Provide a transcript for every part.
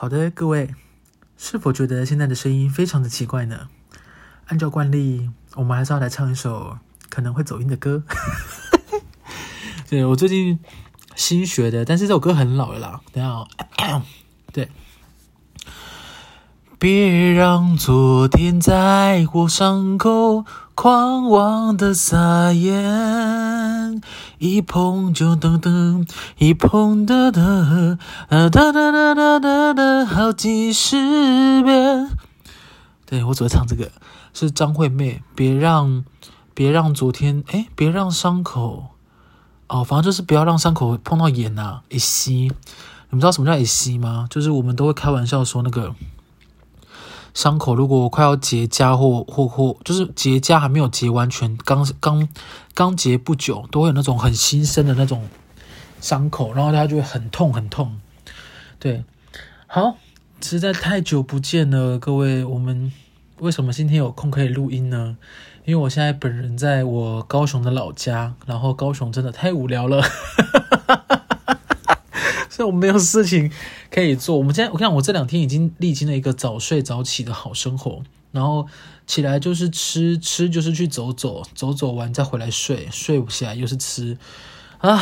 好的，各位，是否觉得现在的声音非常的奇怪呢？按照惯例，我们还是要来唱一首可能会走音的歌。对，我最近新学的，但是这首歌很老了啦。等下，对，别让昨天在我伤口狂妄的撒盐。一碰就噔噔，一碰哒哒，哒哒哒哒哒哒，好几十遍。对，我只会唱这个，是张惠妹。别让，别让昨天，哎，别让伤口，哦，反正就是不要让伤口碰到盐呐、啊，一吸。你们知道什么叫一吸吗？就是我们都会开玩笑说那个。伤口如果快要结痂或或或，就是结痂还没有结完全，刚刚刚结不久，都会有那种很新生的那种伤口，然后它就会很痛很痛。对，好，实在太久不见了，各位，我们为什么今天有空可以录音呢？因为我现在本人在我高雄的老家，然后高雄真的太无聊了。所以我没有事情可以做。我们现在，我看我这两天已经历经了一个早睡早起的好生活，然后起来就是吃，吃就是去走走，走走完再回来睡，睡不起来又是吃啊！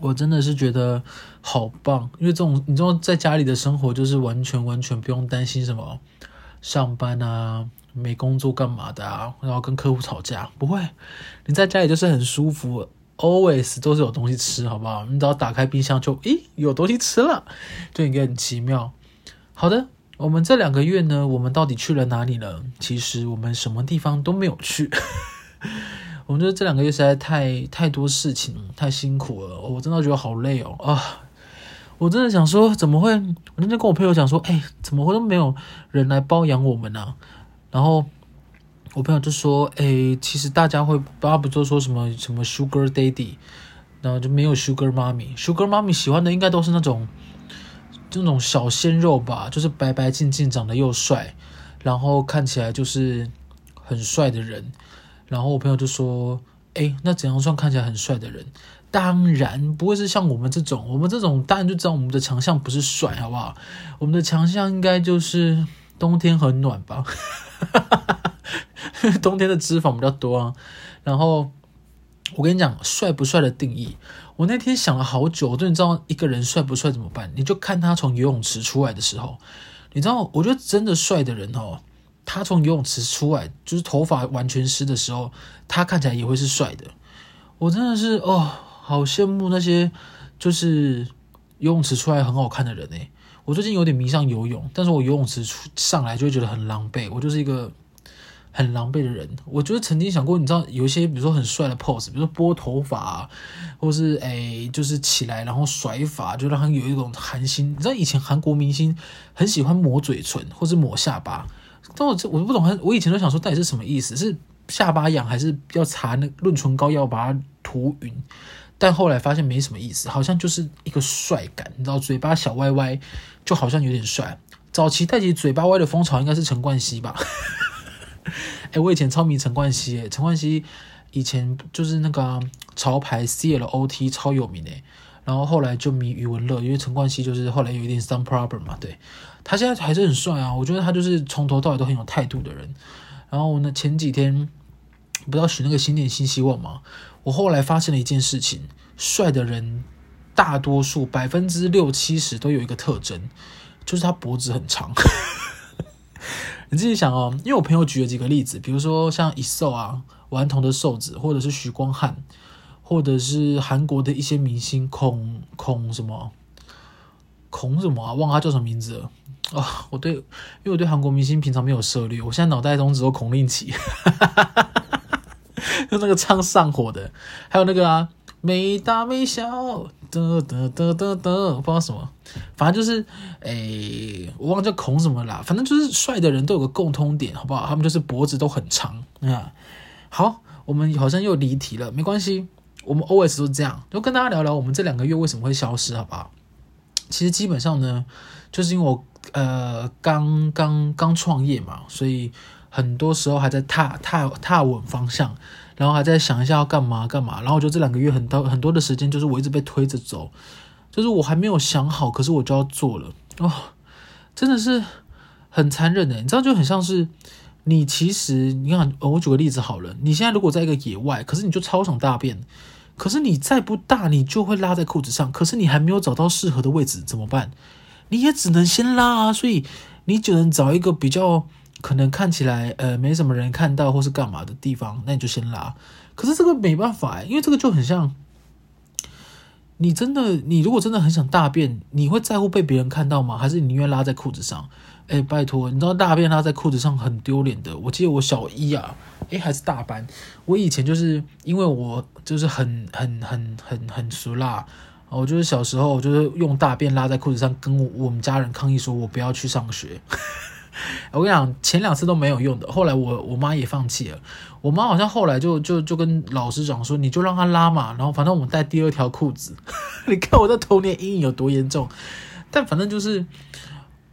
我真的是觉得好棒，因为这种你知道，在家里的生活就是完全完全不用担心什么上班啊、没工作干嘛的啊，然后跟客户吵架，不会，你在家里就是很舒服。Always 都是有东西吃，好不好？你只要打开冰箱就，咦，有东西吃了，就应该很奇妙。好的，我们这两个月呢，我们到底去了哪里呢？其实我们什么地方都没有去。我们觉得这两个月实在太太多事情，太辛苦了，我真的觉得好累哦啊！我真的想说，怎么会？我那天跟我朋友讲说，哎，怎么会都没有人来包养我们呢、然后。我朋友就说：“哎、欸，其实大家会，大家不都说什么什么 Sugar Daddy，然后就没有 Sugar Mommy。Sugar Mommy 喜欢的应该都是那种，这种小鲜肉吧，就是白白净净、长得又帅，然后看起来就是很帅的人。然后我朋友就说：，哎、欸，那怎样算看起来很帅的人？当然不会是像我们这种，我们这种当然就知道我们的强项不是帅，好不好？我们的强项应该就是冬天很暖吧。”哈哈哈哈 冬天的脂肪比较多啊，然后我跟你讲，帅不帅的定义，我那天想了好久，我终于知道一个人帅不帅怎么办？你就看他从游泳池出来的时候，你知道，我觉得真的帅的人哦，他从游泳池出来，就是头发完全湿的时候，他看起来也会是帅的。我真的是哦，好羡慕那些就是游泳池出来很好看的人哎。我最近有点迷上游泳，但是我游泳池出上来就会觉得很狼狈，我就是一个。很狼狈的人，我觉得曾经想过，你知道有一些，比如说很帅的 pose，比如说拨头发，或是诶，就是起来然后甩发，就让他有一种韩星。你知道以前韩国明星很喜欢抹嘴唇或是抹下巴，但我我不懂，我以前都想说到底是什么意思，是下巴痒还是要擦那润唇膏要把它涂匀？但后来发现没什么意思，好像就是一个帅感，你知道嘴巴小歪歪，就好像有点帅。早期带起嘴巴歪的风潮应该是陈冠希吧。哎、我以前超迷陈冠希，哎，陈冠希以前就是那个潮牌 CLOT 超有名哎，然后后来就迷余文乐，因为陈冠希就是后来有一点 some problem 嘛，对，他现在还是很帅啊，我觉得他就是从头到尾都很有态度的人。然后呢，前几天不知道许那个新年新希望嘛，我后来发现了一件事情，帅的人大多数百分之六七十都有一个特征，就是他脖子很长。你自己想哦，因为我朋友举了几个例子，比如说像 EXO 啊、顽童的瘦子，或者是许光汉，或者是韩国的一些明星孔孔什么孔什么啊，忘了他叫什么名字了啊、哦！我对，因为我对韩国明星平常没有涉猎，我现在脑袋中只有孔令奇，就那个唱上火的，还有那个啊。没大没小，得得得得得，不知道什么，反正就是，诶，我忘记叫孔什么啦，反正就是帅的人都有个共通点，好不好？他们就是脖子都很长啊。好，我们好像又离题了，没关系，我们 always 都这样，就跟大家聊聊我们这两个月为什么会消失，好不好？其实基本上呢，就是因为我呃刚刚刚创业嘛，所以很多时候还在踏踏踏稳方向。然后还在想一下要干嘛干嘛，然后我觉得这两个月很多很多的时间就是我一直被推着走，就是我还没有想好，可是我就要做了。哦，真的是很残忍的，你知道，就很像是你其实你看，我举个例子好了，你现在如果在一个野外，可是你就超想大便，可是你再不大，你就会拉在裤子上，可是你还没有找到适合的位置，怎么办？你也只能先拉啊，所以你只能找一个比较可能看起来呃没什么人看到或是干嘛的地方，那你就先拉。可是这个没办法，因为这个就很像。你真的，你如果真的很想大便，你会在乎被别人看到吗？还是你宁愿拉在裤子上？哎，拜托，你知道大便拉在裤子上很丢脸的。我记得我小一啊，哎，还是大班，我以前就是因为我就是很很很很很俗辣，我就是小时候就是用大便拉在裤子上，跟我我们家人抗议说我不要去上学。我跟你讲，前两次都没有用的，后来我我妈也放弃了。我妈好像后来就就就跟老师讲说，你就让她拉嘛，然后反正我们带第二条裤子。你看我的童年阴影有多严重。但反正就是，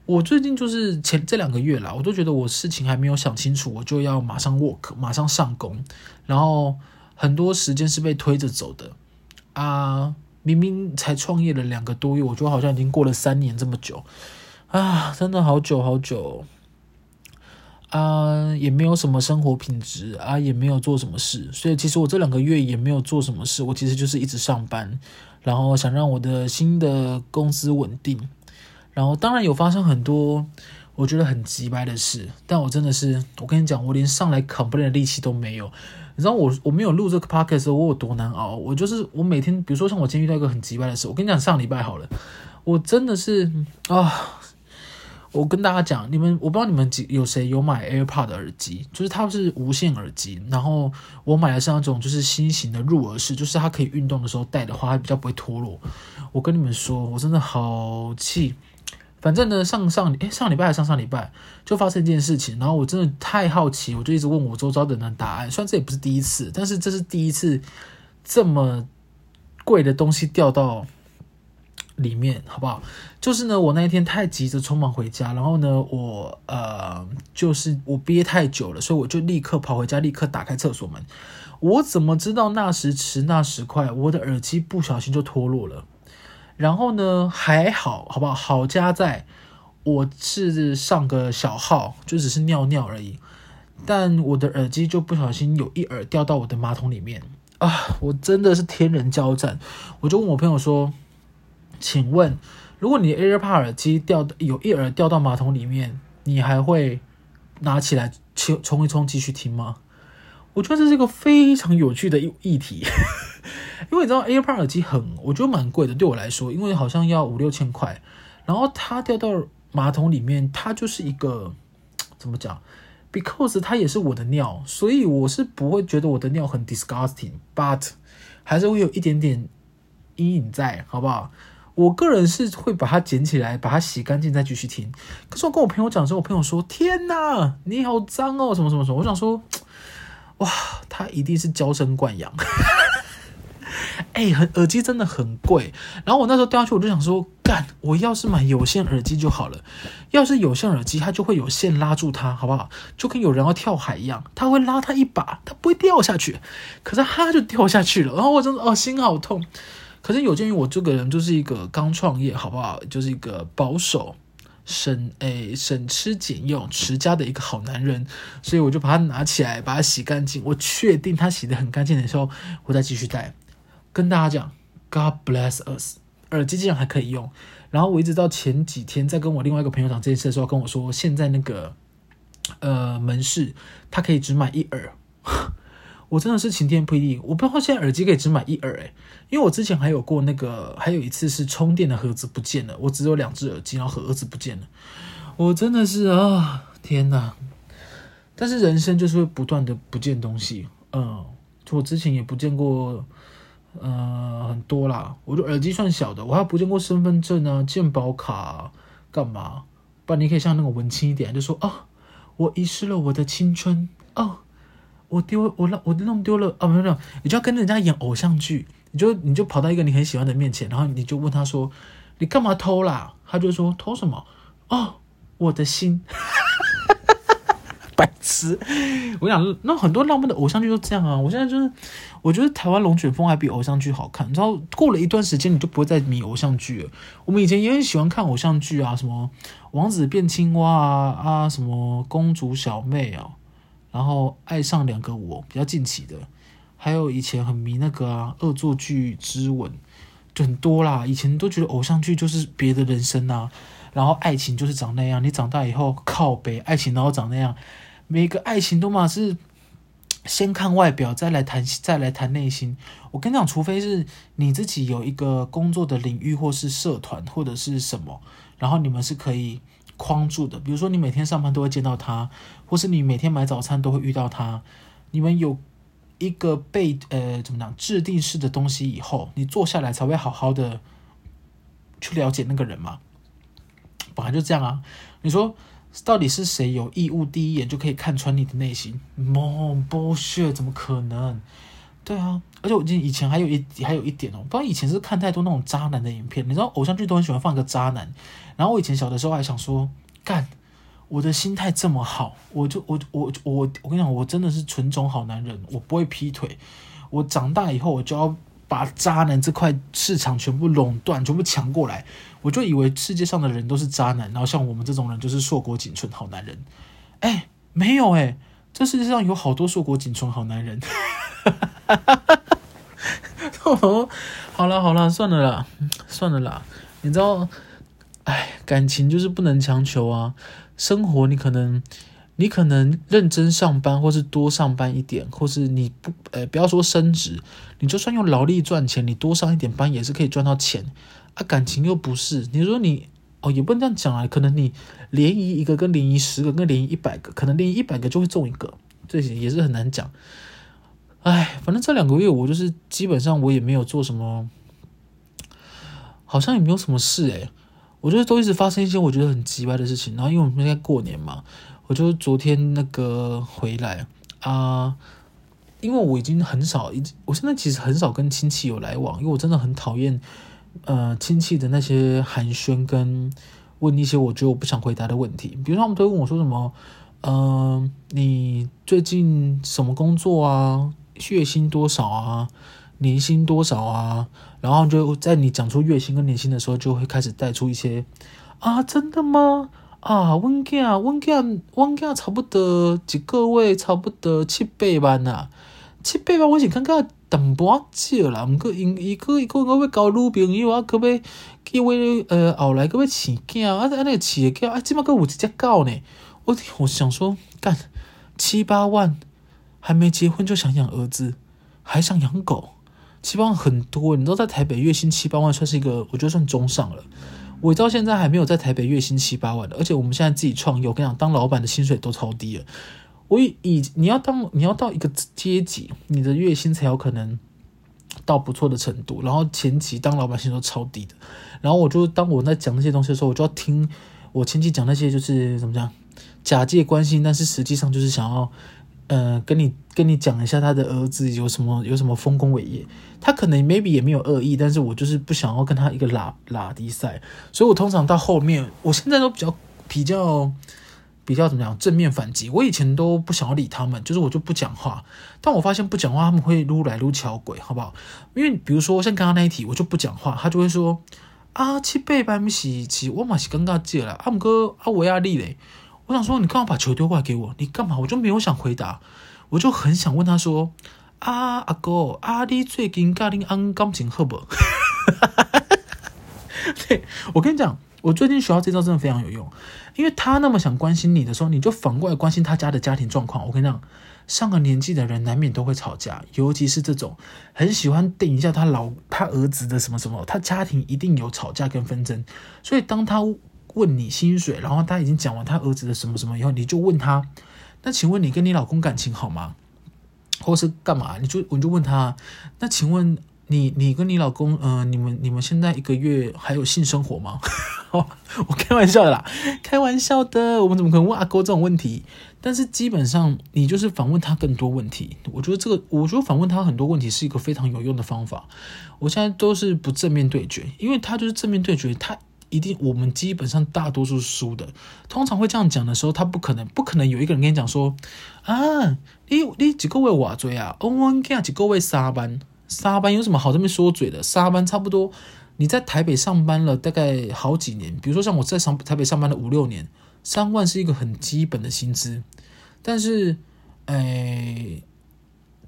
我最近就是前这两个月啦，我都觉得我事情还没有想清楚，我就要马上 work，马上上工，然后很多时间是被推着走的啊。明明才创业了两个多月，我觉得好像已经过了三年这么久啊，真的好久好久。啊，也没有什么生活品质啊，也没有做什么事，所以其实我这两个月也没有做什么事，我其实就是一直上班，然后想让我的新的公司稳定，然后当然有发生很多我觉得很鸡掰的事，但我真的是，我跟你讲，我连上来 complain 的力气都没有，你知道我我没有录这个 podcast 的时候我有多难熬，我就是我每天，比如说像我今天遇到一个很鸡掰的事，我跟你讲，上礼拜好了，我真的是啊。我跟大家讲，你们我不知道你们几有谁有买 AirPod 的耳机，就是它是无线耳机，然后我买的是那种就是新型的入耳式，就是它可以运动的时候戴的话，它比较不会脱落。我跟你们说，我真的好气。反正呢，上上诶上礼拜还上上礼拜就发生一件事情，然后我真的太好奇，我就一直问我周遭的人答案。虽然这也不是第一次，但是这是第一次这么贵的东西掉到。里面好不好？就是呢，我那一天太急着匆忙回家，然后呢，我呃，就是我憋太久了，所以我就立刻跑回家，立刻打开厕所门。我怎么知道那时迟那时快，我的耳机不小心就脱落了。然后呢，还好，好不好？好家在我是上个小号，就只是尿尿而已，但我的耳机就不小心有一耳掉到我的马桶里面啊！我真的是天人交战，我就问我朋友说。请问，如果你的 AirPod 耳机掉有一耳掉到马桶里面，你还会拿起来冲冲一冲继续听吗？我觉得这是一个非常有趣的议议题，因为你知道 AirPod 耳机很，我觉得蛮贵的，对我来说，因为好像要五六千块，然后它掉到马桶里面，它就是一个怎么讲？Because 它也是我的尿，所以我是不会觉得我的尿很 disgusting，but 还是会有一点点阴影在，好不好？我个人是会把它捡起来，把它洗干净再继续听。可是我跟我朋友讲的时候，我朋友说：“天哪，你好脏哦，什么什么什么。”我想说，哇，他一定是娇生惯养。哎、很耳机真的很贵。然后我那时候掉下去，我就想说，干，我要是买有线耳机就好了。要是有线耳机，它就会有线拉住它，好不好？就跟有人要跳海一样，他会拉它一把，它不会掉下去。可是它就掉下去了，然后我真的哦，心好痛。可是有鉴于我这个人就是一个刚创业，好不好？就是一个保守、省诶、省吃俭用、持家的一个好男人，所以我就把它拿起来，把它洗干净。我确定它洗得很干净的时候，我再继续戴。跟大家讲，God bless us，耳机竟然还可以用。然后我一直到前几天在跟我另外一个朋友讲这件事的时候，跟我说现在那个呃门市，他可以只买一耳。我真的是晴天霹雳，我不知道现在耳机可以只买一耳诶，因为我之前还有过那个，还有一次是充电的盒子不见了，我只有两只耳机，然后盒子不见了，我真的是啊，天哪！但是人生就是会不断的不见东西，嗯，我之前也不见过，呃，很多啦，我的耳机算小的，我还不见过身份证啊、健保卡啊，干嘛？不然你可以像那种文青一点，就说啊，我遗失了我的青春哦。我丢我让我弄丢了啊！没有没有，你就要跟人家演偶像剧，你就你就跑到一个你很喜欢的面前，然后你就问他说：“你干嘛偷啦？”他就说：“偷什么？哦，我的心。”白痴。我想，那很多浪漫的偶像剧都这样啊。我现在就是，我觉得台湾龙卷风还比偶像剧好看。你知道，过了一段时间，你就不会再迷偶像剧了。我们以前也很喜欢看偶像剧啊，什么王子变青蛙啊啊，什么公主小妹啊，然后爱上两个我，比较近期的。还有以前很迷那个啊，恶作剧之吻，就很多啦。以前都觉得偶像剧就是别的人生啊。然后爱情就是长那样，你长大以后靠北爱情，然后长那样。每个爱情都嘛是先看外表，再来谈再来谈内心。我跟你讲，除非是你自己有一个工作的领域，或是社团，或者是什么，然后你们是可以框住的。比如说你每天上班都会见到他，或是你每天买早餐都会遇到他。你们有一个被呃怎么讲制定式的东西以后，你坐下来才会好好的去了解那个人嘛。本来就这样啊！你说到底是谁有义务第一眼就可以看穿你的内心？No bullshit，怎么可能？对啊，而且我记得以前还有一还有一点哦，不知道以前是看太多那种渣男的影片，你知道偶像剧都很喜欢放一个渣男。然后我以前小的时候还想说，干，我的心态这么好，我就我我我我跟你讲，我真的是纯种好男人，我不会劈腿。我长大以后我就要。把渣男这块市场全部垄断，全部抢过来，我就以为世界上的人都是渣男，然后像我们这种人就是硕果仅存好男人。哎，没有哎，这世界上有好多硕果仅存好男人。哦，好了好了，算了啦，算了啦。你知道，哎，感情就是不能强求啊。生活你可能。你可能认真上班，或是多上班一点，或是你不，呃，不要说升职，你就算用劳力赚钱，你多上一点班也是可以赚到钱啊。感情又不是，你说你哦，也不能这样讲啊。可能你联谊一个跟联谊十个跟联谊一百个，可能联谊一百个就会中一个，这些也是很难讲。哎，反正这两个月我就是基本上我也没有做什么，好像也没有什么事诶，我觉得都一直发生一些我觉得很奇怪的事情。然后因为我们现在过年嘛。我就昨天那个回来啊，因为我已经很少，已经我现在其实很少跟亲戚有来往，因为我真的很讨厌呃亲戚的那些寒暄跟问一些我觉得我不想回答的问题。比如他们都会问我说什么，嗯、你最近什么工作啊？月薪多少啊？年薪多少啊？然后就在你讲出月薪跟年薪的时候，就会开始带出一些啊，真的吗？啊，阮囝，阮囝，阮囝差不多一个月差不多七八万呐，七八万我是感觉淡薄仔少啦，毋过因伊个伊个个要交女朋友啊，可要去为呃后来个要饲囝啊，啊那个饲个囝啊，即马个有一只狗呢，我我想说，干七八万还没结婚就想养儿子，还想养狗，七八万很多，你知道在台北月薪七八万算是一个，我觉得算中上了。我到现在还没有在台北月薪七八万的，而且我们现在自己创业，我跟你讲，当老板的薪水都超低了。我以你要当你要到一个阶级，你的月薪才有可能到不错的程度。然后前期当老板薪水都超低的。然后我就当我在讲那些东西的时候，我就要听我亲戚讲那些就是怎么讲，假借关心，但是实际上就是想要。呃，跟你跟你讲一下他的儿子有什么有什么丰功伟业，他可能 maybe 也没有恶意，但是我就是不想要跟他一个拉拉低赛，所以我通常到后面，我现在都比较比较比较怎么样正面反击，我以前都不想要理他们，就是我就不讲话，但我发现不讲话他们会撸来撸桥鬼，好不好？因为比如说像刚刚那一题，我就不讲话，他就会说啊七倍班米是是我嘛是尴尬借了，阿姆哥阿维亚利嘞。我想说，你干嘛把球丢过来给我？你干嘛？我就没有想回答，我就很想问他说：“啊，阿哥，阿弟最近跟你安感情好不？” 对，我跟你讲，我最近学到这招真的非常有用，因为他那么想关心你的时候，你就反过来关心他家的家庭状况。我跟你讲，上个年纪的人难免都会吵架，尤其是这种很喜欢顶一下他老他儿子的什么什么，他家庭一定有吵架跟纷争，所以当他。问你薪水，然后他已经讲完他儿子的什么什么以后，你就问他，那请问你跟你老公感情好吗？或是干嘛？你就我就问他，那请问你你跟你老公，嗯、呃，你们你们现在一个月还有性生活吗？我开玩笑的啦，开玩笑的，我们怎么可能问阿哥这种问题？但是基本上你就是反问他更多问题，我觉得这个，我觉得反问他很多问题是一个非常有用的方法。我现在都是不正面对决，因为他就是正面对决，他。一定我们基本上大多数输的。通常会这样讲的时候，他不可能不可能有一个人跟你讲说啊，你你几个月瓦追啊？我我讲几个月沙班，沙班有什么好这么说嘴的？沙班差不多你在台北上班了大概好几年，比如说像我在上台北上班了五六年，三万是一个很基本的薪资，但是，哎。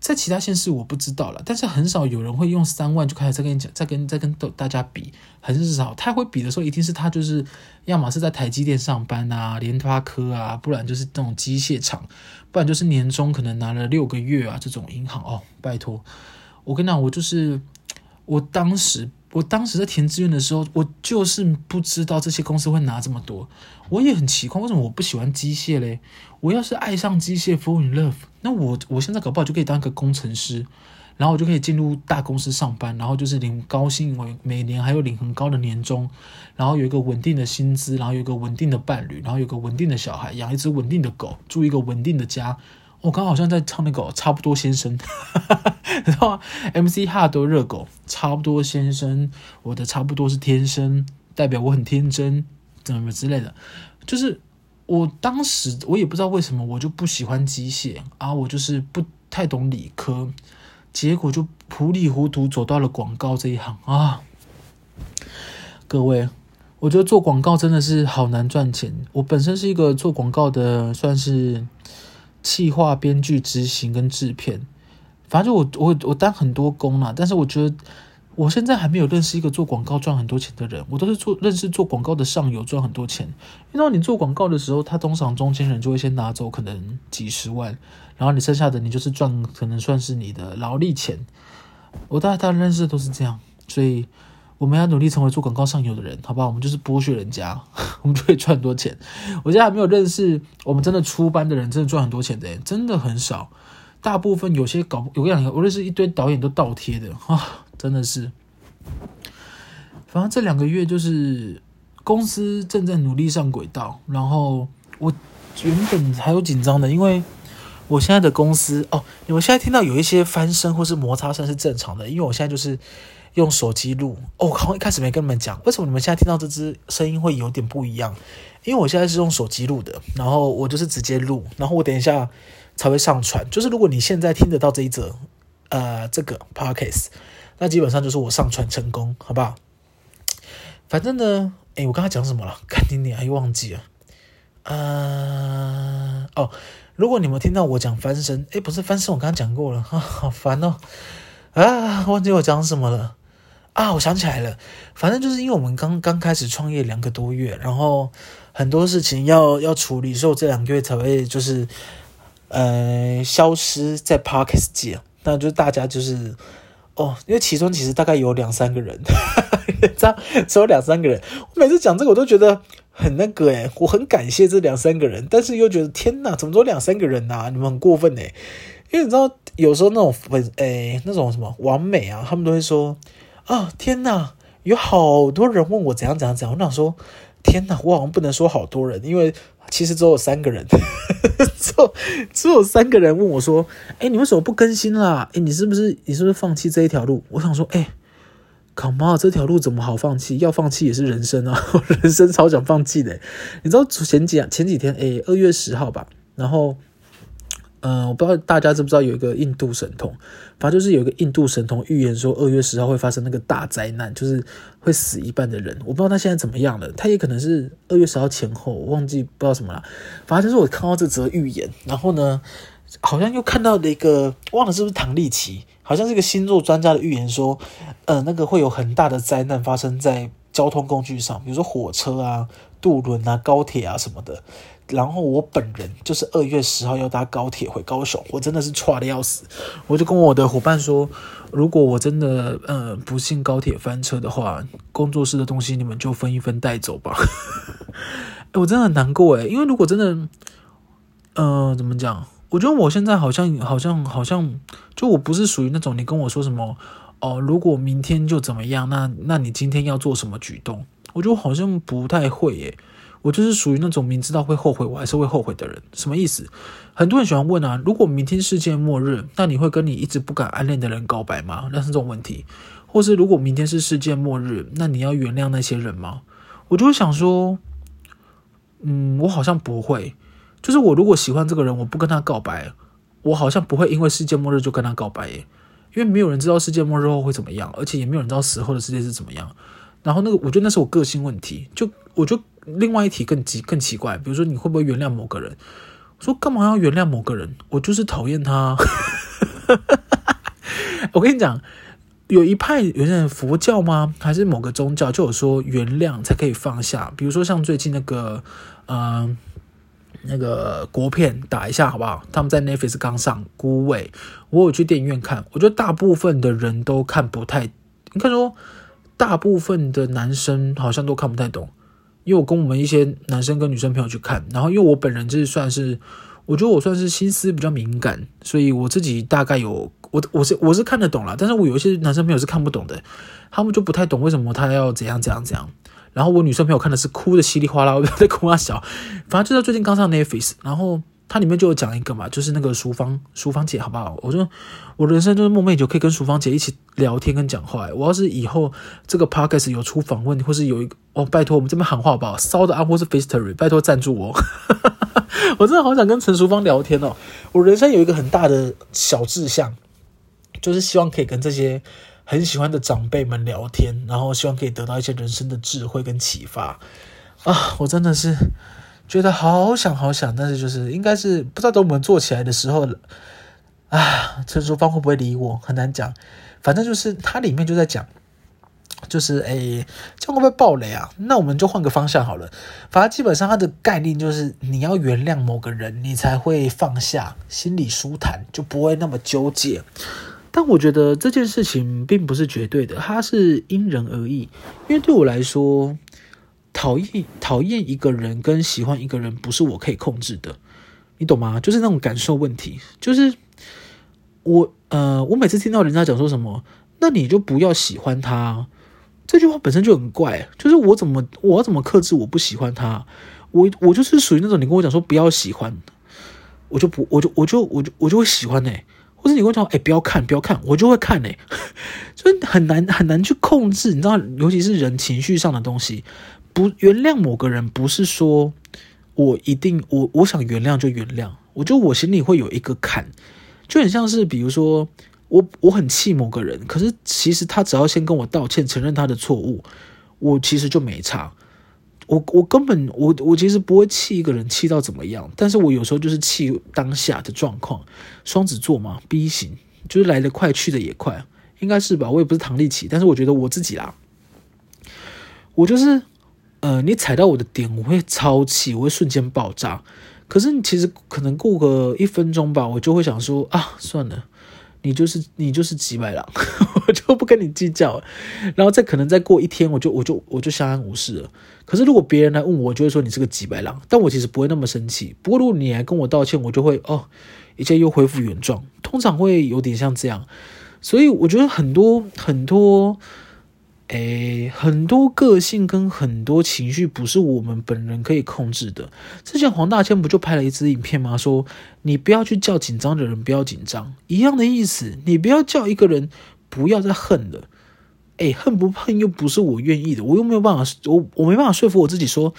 在其他县市我不知道了，但是很少有人会用三万就开始在跟你讲，在跟在跟大家比，很少。他会比的时候，一定是他就是，要么是在台积电上班啊，联发科啊，不然就是这种机械厂，不然就是年终可能拿了六个月啊，这种银行哦，拜托，我跟你讲，我就是，我当时。我当时在填志愿的时候，我就是不知道这些公司会拿这么多。我也很奇怪，为什么我不喜欢机械嘞？我要是爱上机械，fall in love，那我我现在搞不好就可以当一个工程师，然后我就可以进入大公司上班，然后就是领高薪，每每年还有领很高的年终，然后有一个稳定的薪资，然后有一个稳定的伴侣，然后有一个稳定的小孩，养一只稳定的狗，住一个稳定的家。我刚好像在唱那个差不多先生，然后 MC 哈都热狗，差不多先生，我的差不多是天生，代表我很天真，怎么之类的。就是我当时我也不知道为什么，我就不喜欢机械啊，我就是不太懂理科，结果就糊里糊涂走到了广告这一行啊。各位，我觉得做广告真的是好难赚钱。我本身是一个做广告的，算是。企划、编剧、执行跟制片，反正我我我当很多工了，但是我觉得我现在还没有认识一个做广告赚很多钱的人，我都是做认识做广告的上游赚很多钱。因为你做广告的时候，他通常中间人就会先拿走可能几十万，然后你剩下的你就是赚可能算是你的劳力钱。我大概大认识都是这样，所以。我们要努力成为做广告上游的人，好不好？我们就是剥削人家，我们就可以赚很多钱。我现在还没有认识我们真的出班的人，真的赚很多钱的，真的很少。大部分有些搞有两个，我认识一堆导演都倒贴的 啊，真的是。反正这两个月就是公司正在努力上轨道，然后我原本还有紧张的，因为我现在的公司哦，你们现在听到有一些翻身或是摩擦声是正常的，因为我现在就是。用手机录哦，好像一开始没跟你们讲，为什么你们现在听到这支声音会有点不一样？因为我现在是用手机录的，然后我就是直接录，然后我等一下才会上传。就是如果你现在听得到这一则，呃，这个 podcast，那基本上就是我上传成功，好不好？反正呢，诶，我刚才讲什么了？赶紧点又忘记了。呃，哦，如果你们听到我讲翻身，诶，不是翻身，我刚刚讲过了，哈，好烦哦，啊，忘记我讲什么了。啊，我想起来了，反正就是因为我们刚刚开始创业两个多月，然后很多事情要要处理，所以我这两个月才会就是呃消失在 Parkes 界。那就大家就是哦，因为其中其实大概有两三个人，这样只有两三个人。我每次讲这个我都觉得很那个诶，我很感谢这两三个人，但是又觉得天哪，怎么只有两三个人啊？你们很过分诶，因为你知道有时候那种粉诶那种什么完美啊，他们都会说。啊天哪！有好多人问我怎样怎样怎样，我想说，天哪，我好像不能说好多人，因为其实只有三个人，只有只有三个人问我说，哎，你为什么不更新啦？哎，你是不是你是不是放弃这一条路？我想说，哎，Come on，这条路怎么好放弃？要放弃也是人生啊，人生超想放弃的。你知道前几前几天，哎，二月十号吧，然后。嗯、我不知道大家知不知道有一个印度神童，反正就是有一个印度神童预言说二月十号会发生那个大灾难，就是会死一半的人。我不知道他现在怎么样了，他也可能是二月十号前后，我忘记不知道什么了。反正就是我看到这则预言，然后呢，好像又看到了一个，忘了是不是唐立奇，好像是一个星座专家的预言说，呃，那个会有很大的灾难发生在交通工具上，比如说火车啊、渡轮啊、高铁啊什么的。然后我本人就是二月十号要搭高铁回高雄，我真的是差的要死。我就跟我的伙伴说，如果我真的呃不幸高铁翻车的话，工作室的东西你们就分一分带走吧。我真的很难过诶，因为如果真的，呃，怎么讲？我觉得我现在好像好像好像，就我不是属于那种你跟我说什么哦，如果明天就怎么样，那那你今天要做什么举动？我觉得我好像不太会耶。我就是属于那种明知道会后悔，我还是会后悔的人。什么意思？很多人喜欢问啊，如果明天世界末日，那你会跟你一直不敢暗恋的人告白吗？那是这种问题。或是如果明天是世界末日，那你要原谅那些人吗？我就会想说，嗯，我好像不会，就是我如果喜欢这个人，我不跟他告白，我好像不会因为世界末日就跟他告白耶，因为没有人知道世界末日后会怎么样，而且也没有人知道死后的世界是怎么样。然后那个，我觉得那是我个性问题。就我就另外一题更奇更奇怪，比如说你会不会原谅某个人？我说干嘛要原谅某个人？我就是讨厌他。我跟你讲，有一派有些人佛教吗？还是某个宗教就有说原谅才可以放下？比如说像最近那个，嗯、那个国片打一下好不好？他们在 Netflix 刚上《孤味》，我有去电影院看，我觉得大部分的人都看不太，应该说。大部分的男生好像都看不太懂，因为我跟我们一些男生跟女生朋友去看，然后因为我本人就是算是，我觉得我算是心思比较敏感，所以我自己大概有我我是我是看得懂啦，但是我有一些男生朋友是看不懂的，他们就不太懂为什么他要怎样怎样怎样，然后我女生朋友看的是哭的稀里哗啦，我在哭啊小，反正就在最近刚上 Netflix，然后。它里面就有讲一个嘛，就是那个淑芳淑芳姐，好不好？我说我人生就是梦寐以求可以跟淑芳姐一起聊天跟讲话。我要是以后这个 podcast 有出访问，或是有一个哦，拜托我们这边喊话好不好？骚的阿或是 f i s t o r y 拜托赞助我。我真的好想跟陈淑芳聊天哦。我人生有一个很大的小志向，就是希望可以跟这些很喜欢的长辈们聊天，然后希望可以得到一些人生的智慧跟启发啊！我真的是。觉得好想好想，但是就是应该是不知道等我们做起来的时候，啊，陈淑芳会不会理我很难讲。反正就是它里面就在讲，就是哎，这样会不会爆雷啊？那我们就换个方向好了。反正基本上它的概念就是你要原谅某个人，你才会放下，心里舒坦，就不会那么纠结。但我觉得这件事情并不是绝对的，它是因人而异。因为对我来说。讨厌讨厌一个人跟喜欢一个人不是我可以控制的，你懂吗？就是那种感受问题。就是我呃，我每次听到人家讲说什么，那你就不要喜欢他，这句话本身就很怪。就是我怎么我怎么克制我不喜欢他？我我就是属于那种你跟我讲说不要喜欢，我就不我就我就我就我就会喜欢呢、或者你跟我讲哎不要看不要看，我就会看呢、欸。所 以很难很难去控制，你知道，尤其是人情绪上的东西。不原谅某个人，不是说我一定我我想原谅就原谅。我觉得我心里会有一个坎，就很像是比如说我我很气某个人，可是其实他只要先跟我道歉，承认他的错误，我其实就没差。我我根本我我其实不会气一个人气到怎么样，但是我有时候就是气当下的状况。双子座嘛，B 型就是来得快去得也快，应该是吧？我也不是唐立奇，但是我觉得我自己啦，我就是。呃，你踩到我的点，我会超气，我会瞬间爆炸。可是你其实可能过个一分钟吧，我就会想说啊，算了，你就是你就是几百狼，我就不跟你计较。然后再可能再过一天，我就我就我就相安无事了。可是如果别人来问我，我就会说你是个几百狼，但我其实不会那么生气。不过如果你来跟我道歉，我就会哦，一切又恢复原状。通常会有点像这样，所以我觉得很多很多。诶，很多个性跟很多情绪不是我们本人可以控制的。之前黄大千不就拍了一支影片吗？说你不要去叫紧张的人不要紧张，一样的意思。你不要叫一个人不要再恨了。诶，恨不恨又不是我愿意的，我又没有办法，我我没办法说服我自己说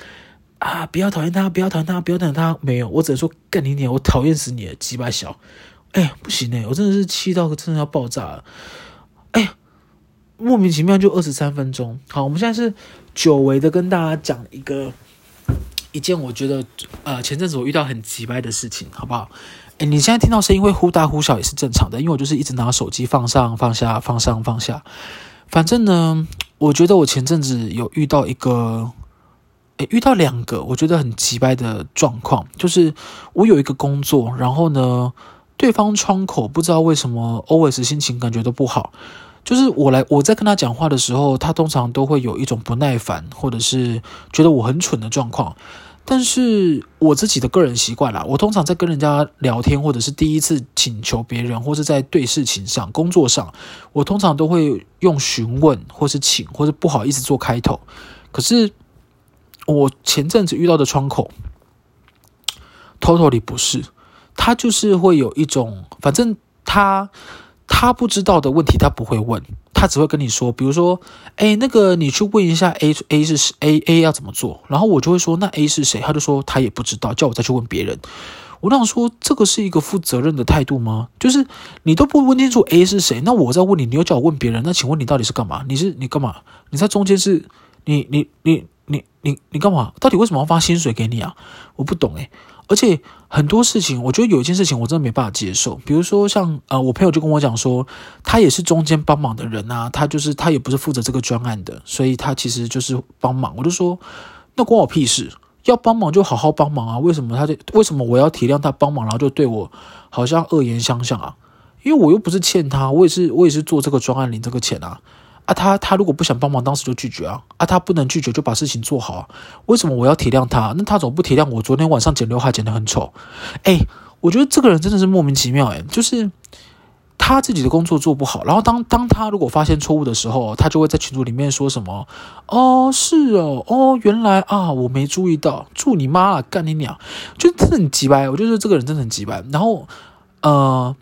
啊，不要讨厌他，不要讨厌他，不要讨厌他。没有，我只能说干你娘，我讨厌死你了，鸡巴小。哎，不行诶，我真的是气到真的要爆炸了。哎。莫名其妙就二十三分钟，好，我们现在是久违的跟大家讲一个一件我觉得呃前阵子我遇到很奇葩的事情，好不好？诶，你现在听到声音会忽大忽小也是正常的，因为我就是一直拿手机放上放下放上放下，反正呢，我觉得我前阵子有遇到一个，诶，遇到两个我觉得很奇葩的状况，就是我有一个工作，然后呢，对方窗口不知道为什么 always 心情感觉都不好。就是我来，我在跟他讲话的时候，他通常都会有一种不耐烦，或者是觉得我很蠢的状况。但是我自己的个人习惯啦，我通常在跟人家聊天，或者是第一次请求别人，或是在对事情上、工作上，我通常都会用询问，或是请，或是不好意思做开头。可是我前阵子遇到的窗口，totally 不是，他就是会有一种，反正他。他不知道的问题，他不会问；他只会跟你说，比如说，哎，那个你去问一下 A A 是 A A 要怎么做，然后我就会说那 A 是谁？他就说他也不知道，叫我再去问别人。我想说，这个是一个负责任的态度吗？就是你都不问清楚 A 是谁，那我在问你，你又叫我问别人，那请问你到底是干嘛？你是你干嘛？你在中间是，你你你你你你干嘛？到底为什么要发薪水给你啊？我不懂诶。而且很多事情，我觉得有一件事情我真的没办法接受，比如说像呃，我朋友就跟我讲说，他也是中间帮忙的人啊，他就是他也不是负责这个专案的，所以他其实就是帮忙。我就说，那关我屁事。要帮忙就好好帮忙啊！为什么他就为什么我要体谅他帮忙，然后就对我好像恶言相向啊？因为我又不是欠他，我也是我也是做这个专案领这个钱啊！啊他，他如果不想帮忙，当时就拒绝啊！啊，他不能拒绝，就把事情做好！为什么我要体谅他？那他怎么不体谅我？昨天晚上剪刘海剪得很丑，哎，我觉得这个人真的是莫名其妙哎，就是。他自己的工作做不好，然后当当他如果发现错误的时候，他就会在群组里面说什么：“哦，是哦，哦，原来啊，我没注意到，祝你妈啊，干你娘！”就真的很机掰，我觉得这个人真的很机掰。然后，呃，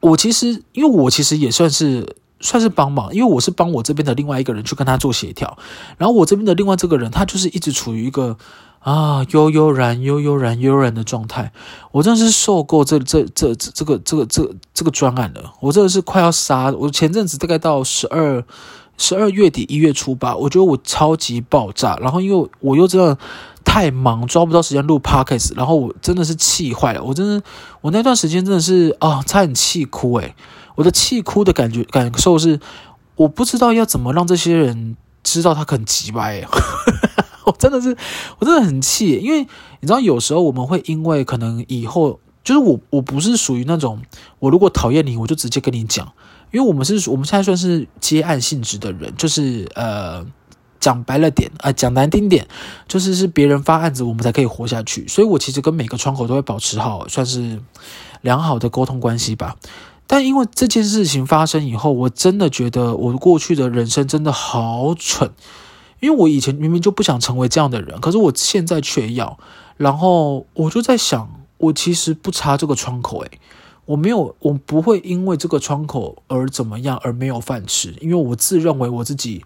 我其实因为我其实也算是算是帮忙，因为我是帮我这边的另外一个人去跟他做协调，然后我这边的另外这个人，他就是一直处于一个。啊，悠悠然、悠悠然、悠然的状态，我真的是受够这这这这个这个这个这个专案了。我真的是快要杀我。前阵子大概到十二十二月底一月初吧，我觉得我超级爆炸。然后因为我又真的太忙，抓不到时间录 podcast，然后我真的是气坏了。我真的，我那段时间真的是啊，差点气哭诶。我的气哭的感觉感受是，我不知道要怎么让这些人知道他很急掰。我真的是，我真的很气，因为你知道，有时候我们会因为可能以后就是我，我不是属于那种我如果讨厌你，我就直接跟你讲，因为我们是我们现在算是接案性质的人，就是呃讲白了点啊，讲难听点，就是是别人发案子，我们才可以活下去。所以我其实跟每个窗口都会保持好算是良好的沟通关系吧。但因为这件事情发生以后，我真的觉得我过去的人生真的好蠢。因为我以前明明就不想成为这样的人，可是我现在却要。然后我就在想，我其实不差这个窗口，诶，我没有，我不会因为这个窗口而怎么样而没有饭吃，因为我自认为我自己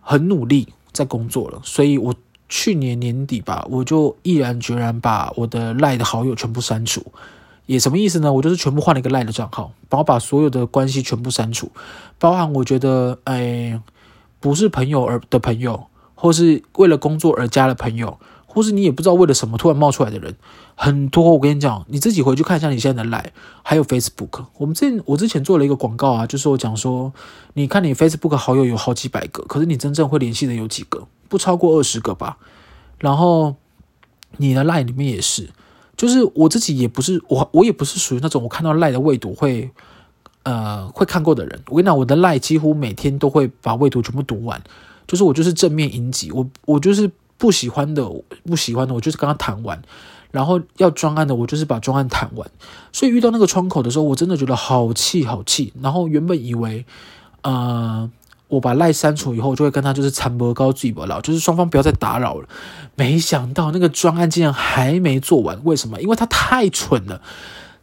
很努力在工作了，所以我去年年底吧，我就毅然决然把我的赖的好友全部删除。也什么意思呢？我就是全部换了一个赖的账号，把我把所有的关系全部删除，包含我觉得，哎。不是朋友而的朋友，或是为了工作而加的朋友，或是你也不知道为了什么突然冒出来的人，很多。我跟你讲，你自己回去看一下你现在的 Line，还有 Facebook。我们之前我之前做了一个广告啊，就是我讲说，你看你 Facebook 好友有好几百个，可是你真正会联系的有几个？不超过二十个吧。然后你的 Line 里面也是，就是我自己也不是我，我也不是属于那种我看到赖的未读会。呃，会看过的人，我跟你讲，我的赖几乎每天都会把未读全部读完，就是我就是正面迎击，我我就是不喜欢的，不喜欢的，我就是跟他谈完，然后要专案的，我就是把专案谈完。所以遇到那个窗口的时候，我真的觉得好气好气。然后原本以为，呃，我把赖删除以后，就会跟他就是残博高聚博老，就是双方不要再打扰了。没想到那个专案竟然还没做完，为什么？因为他太蠢了。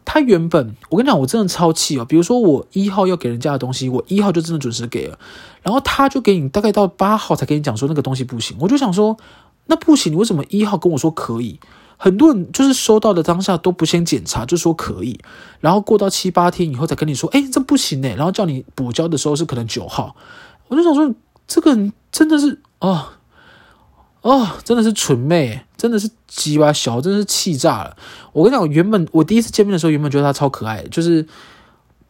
他原本，我跟你讲，我真的超气哦。比如说，我一号要给人家的东西，我一号就真的准时给了，然后他就给你大概到八号才跟你讲说那个东西不行。我就想说，那不行，你为什么一号跟我说可以？很多人就是收到的当下都不先检查就说可以，然后过到七八天以后才跟你说，哎，这不行诶，然后叫你补交的时候是可能九号。我就想说，这个人真的是。哦哦，真的是蠢妹，真的是鸡巴小，真的是气炸了。我跟你讲，原本我第一次见面的时候，原本觉得他超可爱，就是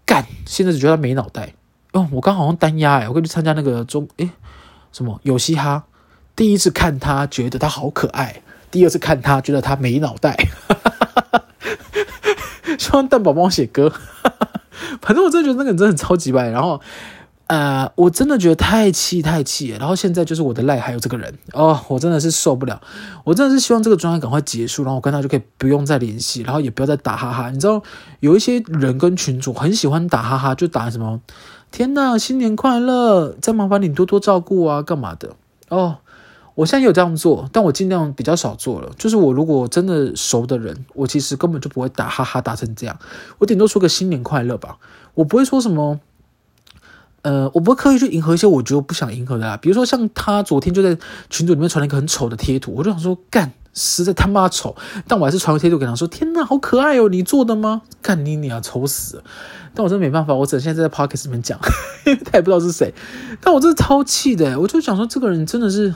干，现在只觉得他没脑袋。哦，我刚好像单押哎，我跟去参加那个中诶什么有嘻哈，第一次看他觉得他好可爱，第二次看他觉得他没脑袋。希望蛋宝帮我写歌，反正我真的觉得那个人真的很超级白，然后。呃，我真的觉得太气太气了，然后现在就是我的赖还有这个人哦，我真的是受不了，我真的是希望这个专案赶快结束，然后我跟他就可以不用再联系，然后也不要再打哈哈。你知道有一些人跟群主很喜欢打哈哈，就打什么天呐，新年快乐，再麻烦你多多照顾啊，干嘛的哦？我现在有这样做，但我尽量比较少做了。就是我如果真的熟的人，我其实根本就不会打哈哈打成这样，我顶多说个新年快乐吧，我不会说什么。呃，我不会刻意去迎合一些我觉得不想迎合的啦。比如说像他昨天就在群组里面传了一个很丑的贴图，我就想说干，实在他妈丑，但我还是传个贴图给他说，天哪，好可爱哦，你做的吗？干你你啊，丑死了！但我真的没办法，我只能现在在 Podcast 里面讲，因 为他也不知道是谁。但我真的超气的，我就想说这个人真的是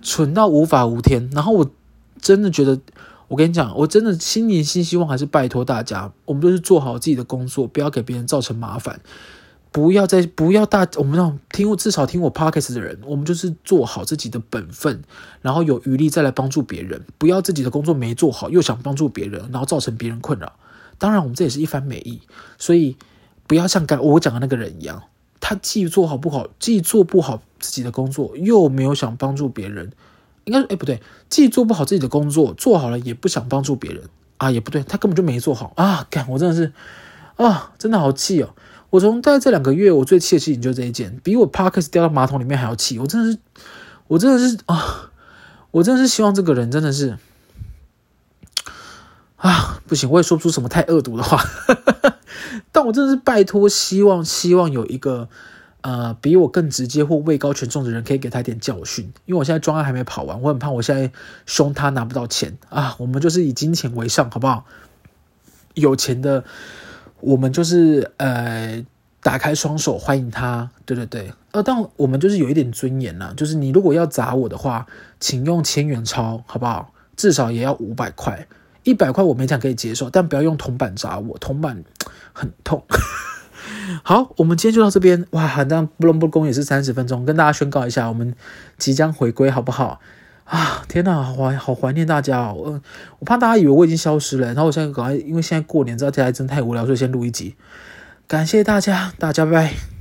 蠢到无法无天。然后我真的觉得，我跟你讲，我真的新年新希望还是拜托大家，我们都是做好自己的工作，不要给别人造成麻烦。不要再不要大，我们让听至少听我 podcast 的人，我们就是做好自己的本分，然后有余力再来帮助别人。不要自己的工作没做好，又想帮助别人，然后造成别人困扰。当然，我们这也是一番美意，所以不要像刚我讲的那个人一样，他既做好不好，既做不好自己的工作，又没有想帮助别人。应该说，哎，不对，既做不好自己的工作，做好了也不想帮助别人啊，也不对，他根本就没做好啊！干，我真的是啊，真的好气哦。我从大概这两个月，我最气的事情就这一件，比我 Podcast 掉到马桶里面还要气。我真的是，我真的是啊，我真的是希望这个人真的是啊，不行，我也说不出什么太恶毒的话。但我真的是拜托，希望希望有一个呃比我更直接或位高权重的人，可以给他一点教训。因为我现在专案还没跑完，我很怕我现在凶他拿不到钱啊。我们就是以金钱为上，好不好？有钱的。我们就是呃，打开双手欢迎他，对对对，呃，但我们就是有一点尊严呐，就是你如果要砸我的话，请用千元钞，好不好？至少也要五百块，一百块我勉强可以接受，但不要用铜板砸我，铜板很痛。好，我们今天就到这边，哇，这样不隆不隆也是三十分钟，跟大家宣告一下，我们即将回归，好不好？啊，天哪，好怀好怀念大家哦！我我怕大家以为我已经消失了，然后我现在赶快，因为现在过年，知道大家真太无聊，所以先录一集。感谢大家，大家拜拜。